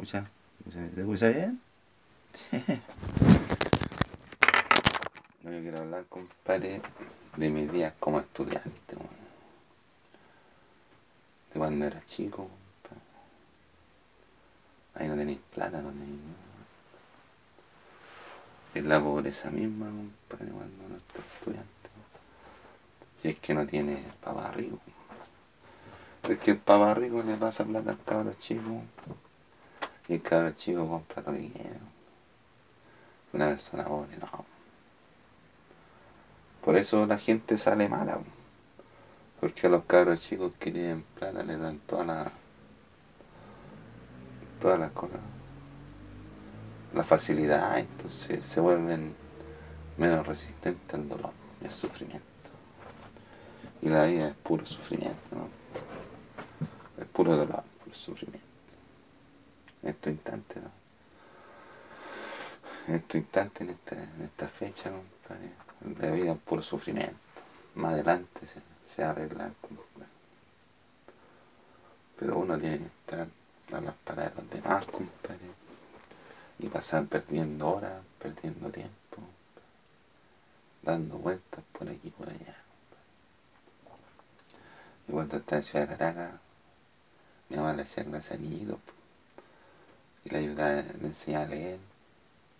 escucha? ¿Se escucha bien? no, yo quiero hablar, compadre, de mis días como estudiante. De cuando era chico, compadre. Ahí no tenéis plata, no tenéis Es la pobreza misma, compadre, cuando uno está estudiante. Si es que no tiene papá rico. Es que el papá rico le pasa plata al cabro chico. Y el cabro chico compra quiere. Una persona pobre, no. Por eso la gente sale mala. Porque a los cabros chicos que tienen plata le dan toda la, todas las cosas. La facilidad, entonces se vuelven menos resistentes al dolor y al sufrimiento. Y la vida es puro sufrimiento, ¿no? Es puro dolor, puro sufrimiento. En estos instantes. En estos instantes, en esta, en esta fecha, compadre, la vida es puro sufrimiento. Más adelante se, se arregla. Pero uno tiene que estar a las paradas de los demás, compadre. Y pasar perdiendo horas, perdiendo tiempo, dando vueltas por aquí y por allá. Y cuando estaba en Ciudad de Caracas, hacía clase a niñitos y le ayudaba, le enseñaba a leer,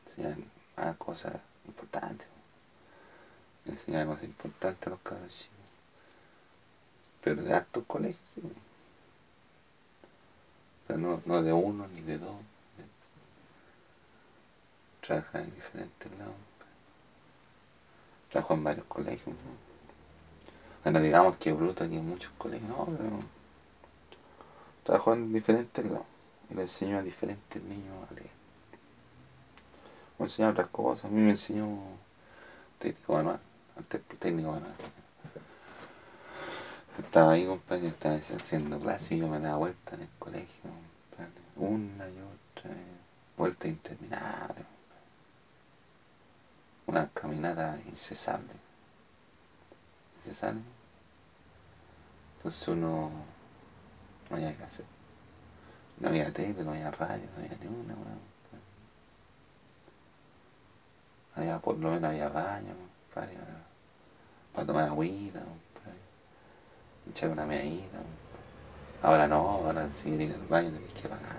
le enseñaba a cosas importantes, le enseñaba cosas importantes a los cabros. Pero de altos colegios, sí. O sea, no, no de uno ni de dos. Trabaja en diferentes lados. Trabajo en varios colegios. ¿no? Bueno, digamos que bruto aquí en muchos colegios, no, pero trabajo en diferentes lados y le enseño a diferentes niños a leer. Me enseñó otras cosas, a mí me enseñó técnico manual, técnico manual. Estaba ahí, compadre, estaba haciendo clases y yo me daba vuelta en el colegio, una y otra, vuelta interminable, una caminata incesable se sale. Entonces uno no había que hacer. No había tele, no había radio, no había ni una, Había, por lo menos había baño, para, para tomar agüita, echar una medida. Ahora no, ahora si ir al baño tenéis que pagar.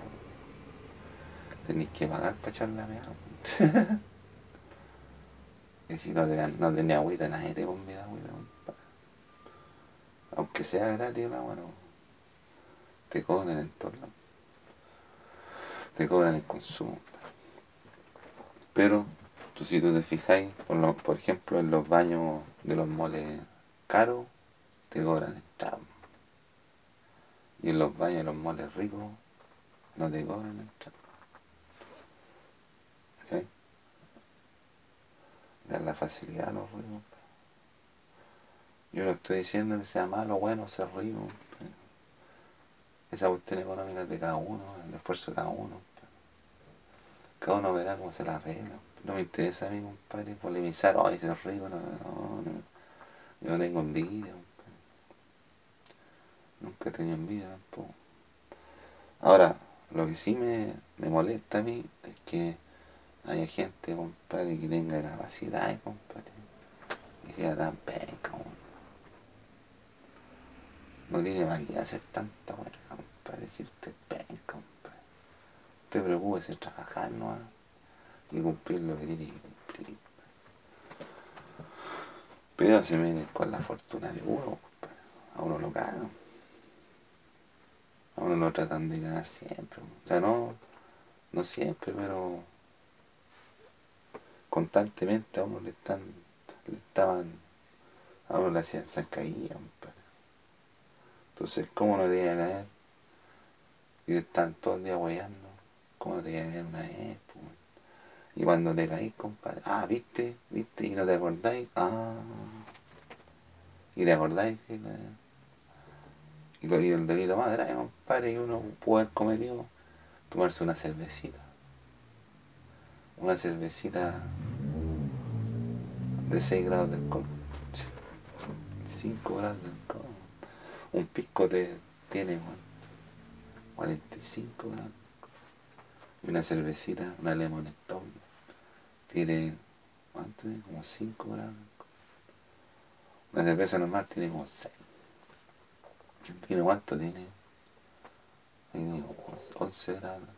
Tenéis que pagar para echar la meada. y si no, te, no tenía agüita, nadie te convida agüita aunque sea gratis no. Te cobran en todos lados. Te cobran el consumo. Pero, tú, si tú te fijáis, por, por ejemplo, en los baños de los moles caros, te cobran entrada. Y en los baños de los moles ricos, no te cobran entrada. ¿Sí? Dan la facilidad a los ricos. Yo no estoy diciendo que sea malo bueno ser rico. Esa cuestión económica de cada uno, el esfuerzo de cada uno. Cada uno verá cómo se la arregla. No me interesa a mí, compadre, polemizar, ay, ser rico, no, no, no. Yo no tengo envidia, compadre. Nunca he tenido envidia tampoco. Ahora, lo que sí me, me molesta a mí es que haya gente, compadre, que tenga capacidad, compadre, y sea tan penca, no tiene que hacer tanta buena, para decirte penca, compadre. Te preocupes en trabajar, ¿no? Y cumplir lo que tiene que cumplir. Pero se meten con la fortuna de uno. A uno lo cagan. A uno lo tratan de ganar siempre. O sea, no, no siempre, pero constantemente a uno le están, le estaban, a uno le hacían zancadilla. Entonces, ¿cómo no te iba caer? Y están todo el día guayando. ¿Cómo te iba a una vez? Y cuando te caís, compadre, ah, ¿viste? ¿Viste? Y no te acordáis, ah. Y te acordáis que... Y, lo, y el delito más grave, compadre, y uno puede haber cometido tomarse una cervecita. Una cervecita de 6 grados de alcohol. 5 grados de alcohol un pisco de, tiene 45 gramos. Una cervecita, una Lemon Stone, tiene, ¿cuánto tiene? Como 5 grados. Una cerveza normal tiene como 6. ¿Tiene cuánto tiene? Tiene 11 grados.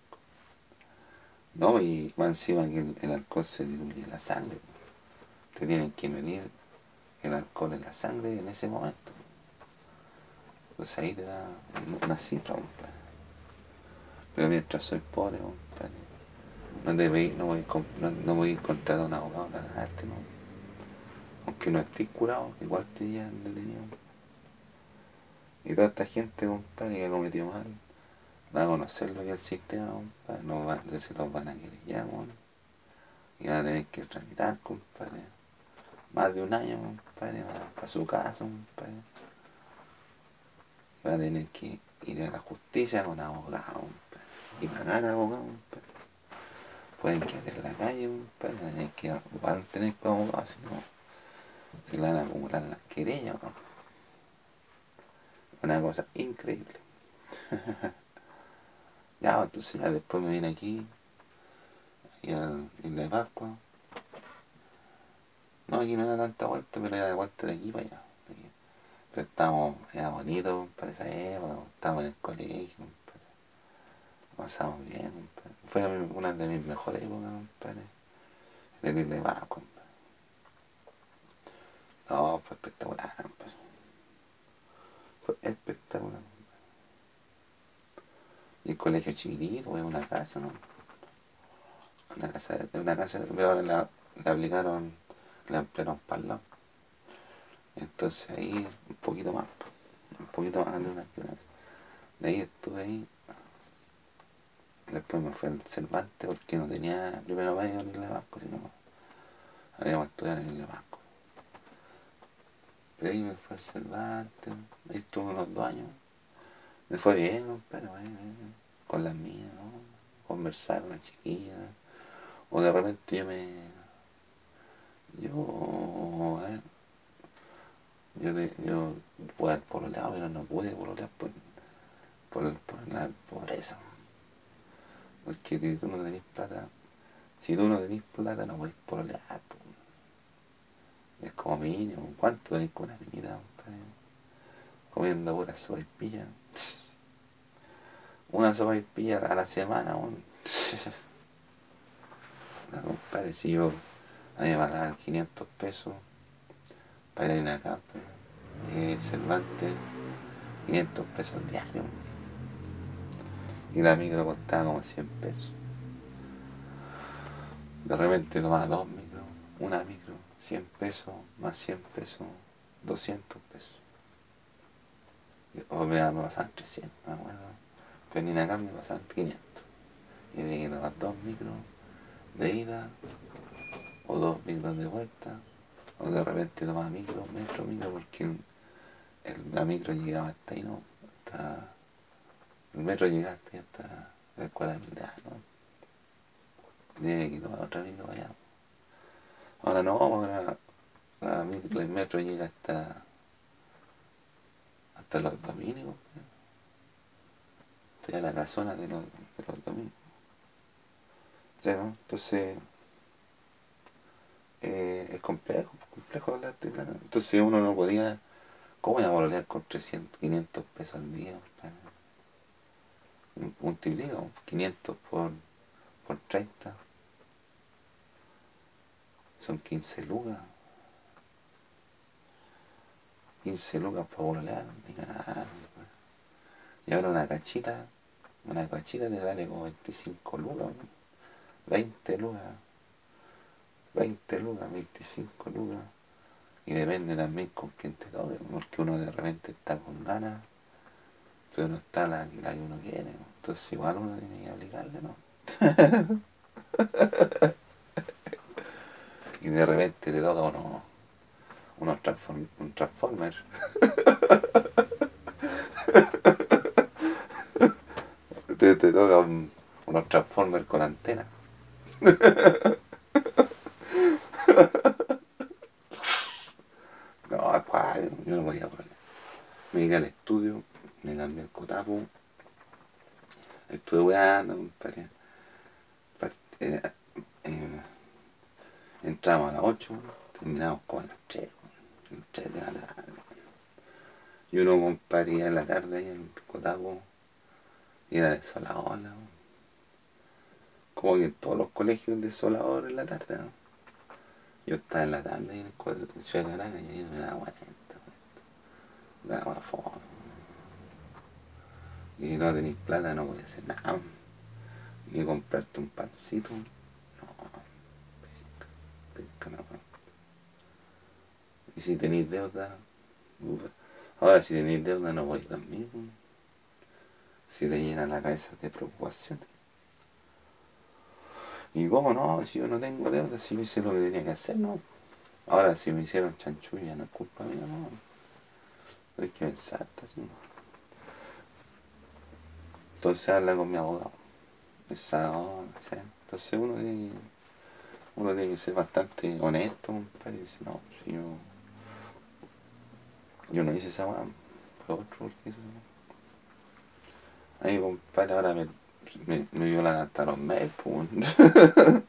No, y más encima que el, alcohol se diluye en la sangre. Te tienen que medir el alcohol en la sangre en ese momento. Pues ahí te da una cifra, compadre. Pero mientras soy pobre, compadre, no, debe, no, voy, no, voy a encontrar a un abogado para darte, ¿no? Aunque no estés curado, igual te llevan detenido. Y toda esta gente, compadre, que ha cometido mal, va a conocer lo que es el sistema, compadre, no va, se los van a querer ya, Y van a tener que tramitar, compadre. Más de un año, compadre, para, su casa, compadre. Va a tener que ir a la justicia con abogado, compadre. Y pagar abogado. Pueden quedar en la calle, compadre, tener que, a tener que abogado, si no, se le van a acumular las querellas, Una cosa increíble. Ya, entonces ya después me vine aquí, y al Isla de Pascua. No, aquí no era tanta vuelta, pero era de vuelta de aquí para allá. Pero estábamos, era bonito para esa época, estábamos en el colegio. Pasamos bien, compadre. Fue una de mis mejores épocas, el Isla de compadre. No, fue espectacular. Fue espectacular. Y el colegio chiquitito, es una casa, ¿no? Una casa, una casa, pero la, la aplicaron, la ampliaron para el lado. Entonces ahí un poquito más, un poquito más de una De ahí estuve ahí. Después me fui al Cervantes porque no tenía primero medio en el Vasco, sino habíamos estudiar en el Vasco. Pero ahí me fui al Cervantes, ahí estuve unos dos años. Me fue bien, compadre, con las mías, ¿no? Conversar con la chiquilla. O de repente yo me. Yo. A ver, yo, yo pude haber pololeado, pero no pude pololear por, por, por la pobreza. Porque si tú no tenés plata, si tú no tenés plata no puedes pololear. Es como mínimo. ¿Cuánto tenés con una minita, compadre? Comiendo pura sopa y pilla una sopa y pilla a la semana, un... parecido a mí me pagaban 500 pesos para ir a acá, eh, Cervantes, 500 pesos diarios. Y la micro costaba como 100 pesos. De repente tomaba dos micros, una micro, 100 pesos, más 100 pesos, 200 pesos. O me, pasaban 300, me acuerdo venir acá me pasaban 500. Y de que tomar dos micros de ida, o dos micros de vuelta, o de repente tomaba micro, metro, micro, porque la micro llegaba hasta ahí, ¿no? Hasta, el metro llegaba hasta, la escuela militar, ¿no? Tiene que tomar otra micro allá. Ahora no, ahora la, el metro llega hasta hasta los domingos a la casona de los, de los domingos. Entonces, eh, es complejo, complejo hablar de plata. Entonces uno no podía, ¿cómo iba a con 300, 500 pesos al día? Multiplica, 500 por, por 30. Son 15 lucas. 15 lucas para volar. Y ahora una cachita una cachita te sale como 25 lucas, 20 lucas, 20 lucas, 25 lucas. Y depende también con quién te toque, porque uno de repente está con ganas, pero no está la, que uno quiere. Entonces igual uno tiene que aplicarle, ¿no? y de repente te toca uno, unos transform, un transformer. te, te toca unos Transformers con antena. no, cuál, yo no voy a poner. Me llegué al estudio, me cambié el cotapo, estuve weando, compadre. eh, eh, entramos a las 8, terminamos como a las 3, 3 de la tarde. Y uno compartía en la tarde ahí en Cotapo y era desolador. ¿no? Como que en todos los colegios desolador en la tarde. ¿no? Yo estaba en la tarde ahí en el colegio de de y me daba cuenta. Me daba foto. Y si no tenéis plata no podía hacer nada. Ni comprarte un pancito. No, pesca, pesca no. Y si tenéis deuda, ufa. ahora si tenéis deuda no voy conmigo. Si te llena la cabeza de preocupaciones. Y cómo no, si yo no tengo deuda, si yo hice lo que tenía que hacer, no. Ahora si me hicieron chanchulla no es culpa mía, no. Hay que pensar, así. Entonces habla con mi abogado. Esa onda, ¿sí? Entonces uno tiene, que- uno tiene que ser bastante honesto, compadre, y decir, no, si yo, yo no hice esa weá, fue otro el que hizo. Ahí, compadre, ahora me, me, me violan hasta los weón.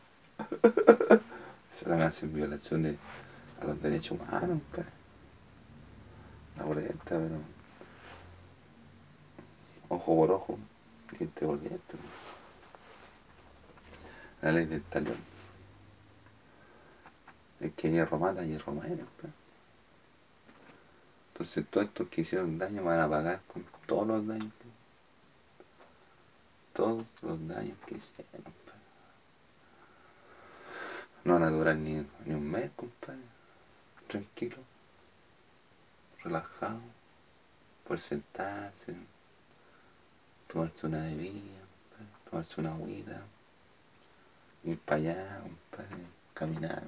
Se me hacen violaciones a los derechos humanos, compadre. La boleta, pero. Ojo por ojo, diente por diente. La ley del talión. Es que hierro mata, hierro pues. Entonces todos estos que hicieron daño van a pagar con todos los daños. pues. Todos los daños que hicieron, pues. No van a durar ni, ni un mes, compadre. Tranquilo. Relajado. Por sentarse. Tomarse una bebida, compadre, tomarse una agüita. Ir para allá, compadre. Caminar.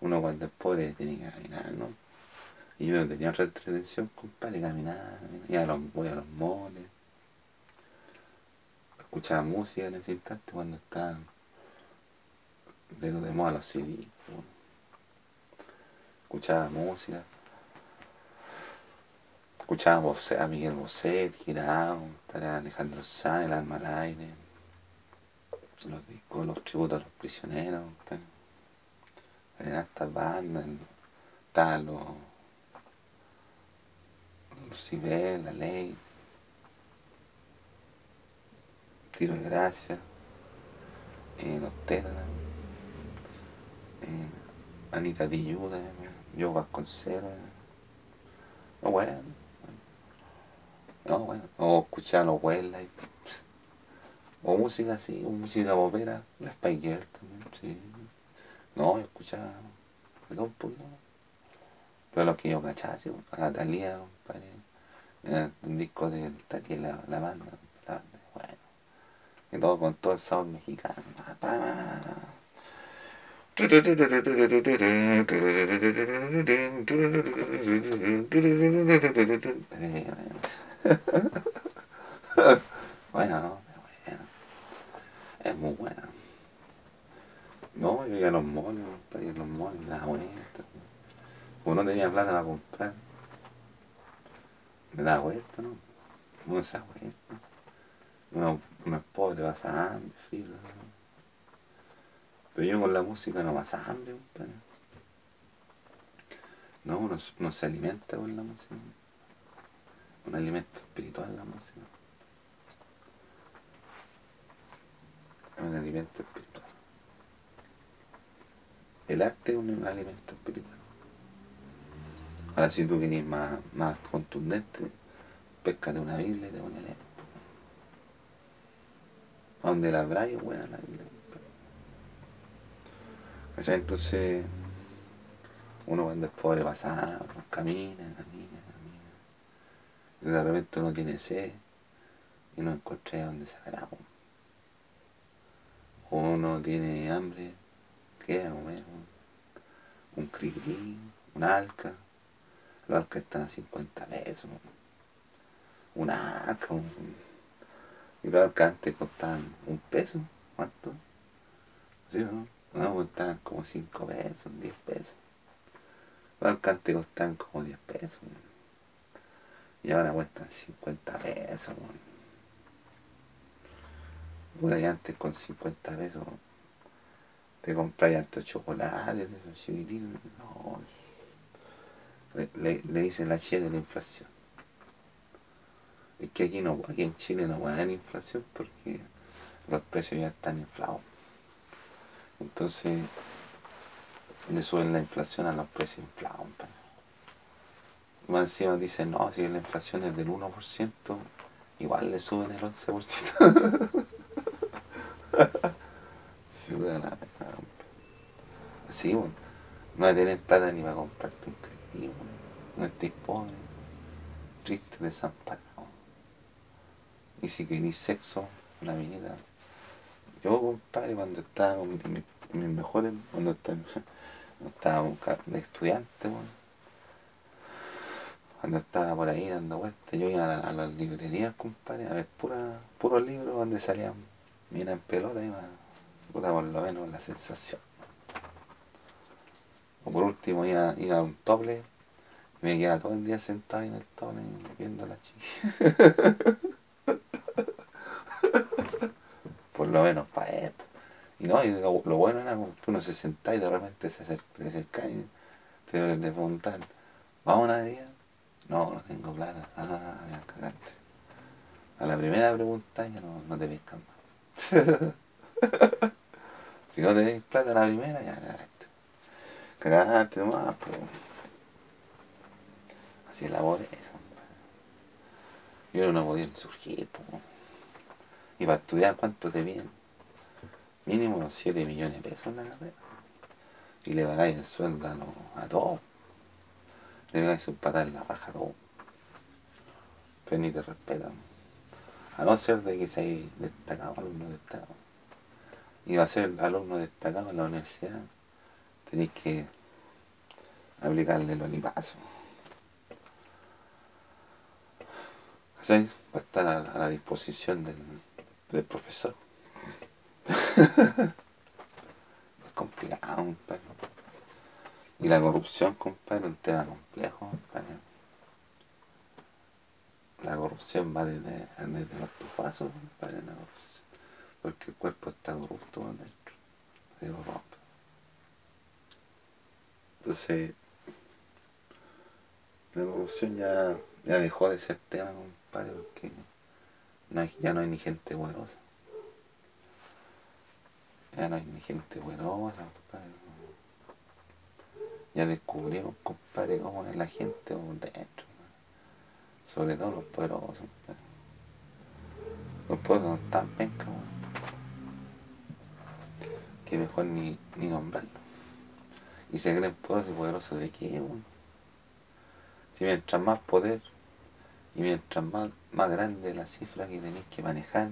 Uno cuando es pobre tiene que caminar, ¿no? Y yo tenía otra entretención, compadre, caminar, y a los, voy a los moles. Escuchaba música en ese instante cuando estaba de de moda los CD. ¿no? Escuchaba música. Escuchaba Bosé, a Miguel Bosé, Girao, Alejandro Sanz, El Alma al Aire, los discos, los tributos a los prisioneros, en estas bandas, los Lucibel, La Ley, Tiro de Gracia, eh, Los Tetas, eh, Anita Dilluda, Yo Vasconcelos, no bueno, no bueno, o escuchar los Westlife, o música así, o música popera, la Spike también, sí. No, yo escuchaba todo un poquito. Pero lo que yo cachaba, sí, a la Talía, compadre, era un disco de la, la banda, la banda, bueno. Y todo con todo el sabor mexicano. Bueno, no, bueno. Es muy buena. No, yo iba a los moles, compadre, y a los moles, daba vuelta. Uno tenía plata para comprar. Me daba vuelta, ¿no? Uno se da vuelta. Uno, uno es pobre, pasa hambre, filo. ¿no? Pero yo con la música no pasa hambre, compadre. No, uno, uno se alimenta con la música. Un alimento espiritual la música. Un alimento espiritual. El arte es un alimento espiritual. Ahora si tú querés más, más contundente, pescate una Biblia y te pones a leer. A donde la Braille es buena la Biblia. Entonces, uno cuando es pobre pasa, camina, camina. Y de repente uno tiene sed y no encuentra dónde sacar agua. O uno tiene hambre, ¿qué comer? Un cricri, alca. Los alcas están a 50 pesos. Una alca, un, y los alcas antes costaban un peso. ¿Cuánto? ¿Sí o no? No, costaban como 5 pesos, 10 pesos. Los alcas antes costaban como 10 pesos. Y ahora cuestan 50 pesos. weón. Antes con 50 pesos te compras harto chocolate, de esos chiquititos, no. Le, le, le dicen la chía de la inflación. Es que aquí no, aquí en Chile no va a haber inflación porque los precios ya están inflados. Entonces, le suben la inflación a los precios inflados. Más encima dicen, no, si la inflación es del 1%, igual le suben el 11%. Sí, bueno, no hay tener plata ni para comprarte un crédito, no estés pobre, triste, desamparado. Y si querís sexo, una minita. Yo, compadre, cuando estaba con mis, mejores, cuando estaba, cuando estaba de estudiante, cuando estaba por ahí dando vueltas, yo iba a, a, las librerías, compadre, a ver pura, puros libros donde salían bien en pelota, iba, puta, por lo menos la sensación. O por último iba, iba a un tople me quedaba todo el día sentado en el tople viendo la chica. por lo menos para él. Y no, y lo, bueno era que uno se sentaba y de repente se acercaba y te le preguntaban, ¿vamos a una día? No, no tengo plata. Ah, ya cagaste. A la primera pregunta ya no, no te pescan más. si no tenés plata a la primera, ya cagaste. Cagaste nomás, pues. Así es la pobreza. Yo no podía surgir, pues. Y para estudiar, ¿cuánto te vienen? Mínimo unos 7 millones de pesos en la carrera. Y le pagáis el sueldo a, no, a todos. Le pegáis un patada en la raja a todos. Pero ni te respetan. A no ser de que seáis destacado, alumno destacado. Y va a ser alumno destacado en la universidad, tenéis que aplicarle los lipazos. ¿Sí? Va a estar a, la disposición del, del profesor. es complicado, compadre. Y la corrupción, compadre, un tema complejo, compadre. La corrupción va desde, desde los tufazos, compadre, la corrupción. Porque el cuerpo está corrupto dentro. Se corrompe. Entonces, la corrupción ya, ya dejó de ser tema, compadre, porque no hay, ya no hay ni gente buenosa. Ya no hay ni gente buenosa, compadre. Ya descubrimos, compadre, cómo es la gente dentro. Sobre todo los poderosos. Los poderosos son tan pencas, que mejor ni, ni nombrarlos. Y se creen poderosos y poderosos de qué, bueno? Si mientras más poder y mientras más, más grande la cifra que tenéis que manejar,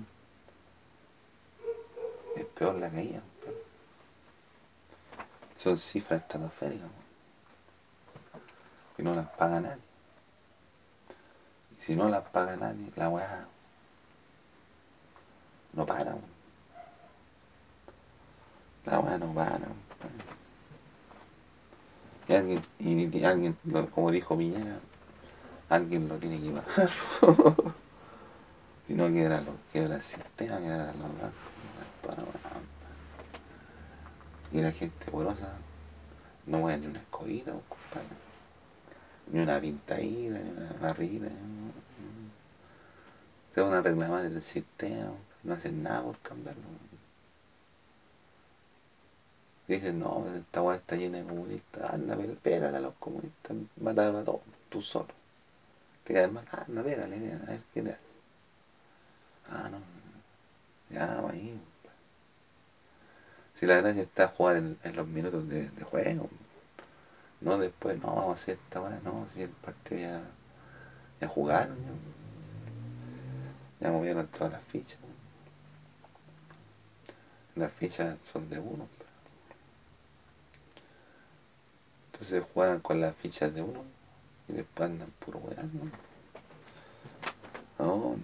es peor la caída. Son cifras estratosféricas y no las paga nadie. Si no las paga nadie, la weá no para. La weá no para. Y alguien, y, alguien, como dijo Piñera, alguien lo tiene que bajar. si no quiebra, lo, el sistema, quiebra los bancos. Y la gente porosa no mueve ni una escobita, compadre. Ni una pintadita, ni una barrida. Se van a reclamar el sistema, no hacen nada por cambiarlo. Dicen, no, esta weá está llena de comunistas, anda, pégale a los comunistas, mátalo a todos, tú solo. Pégale más, anda, pégale, a ver qué le hace. Ah, no, ya, va ahí. Si la gracia está jugar en, en los minutos de, de, juego, no después, no, vamos a hacer esta weá, no, si el partido ya, ya jugaron, ya, ya movieron todas las fichas. Las fichas son de uno. Entonces juegan con las fichas de uno y después andan puro weón. No, no,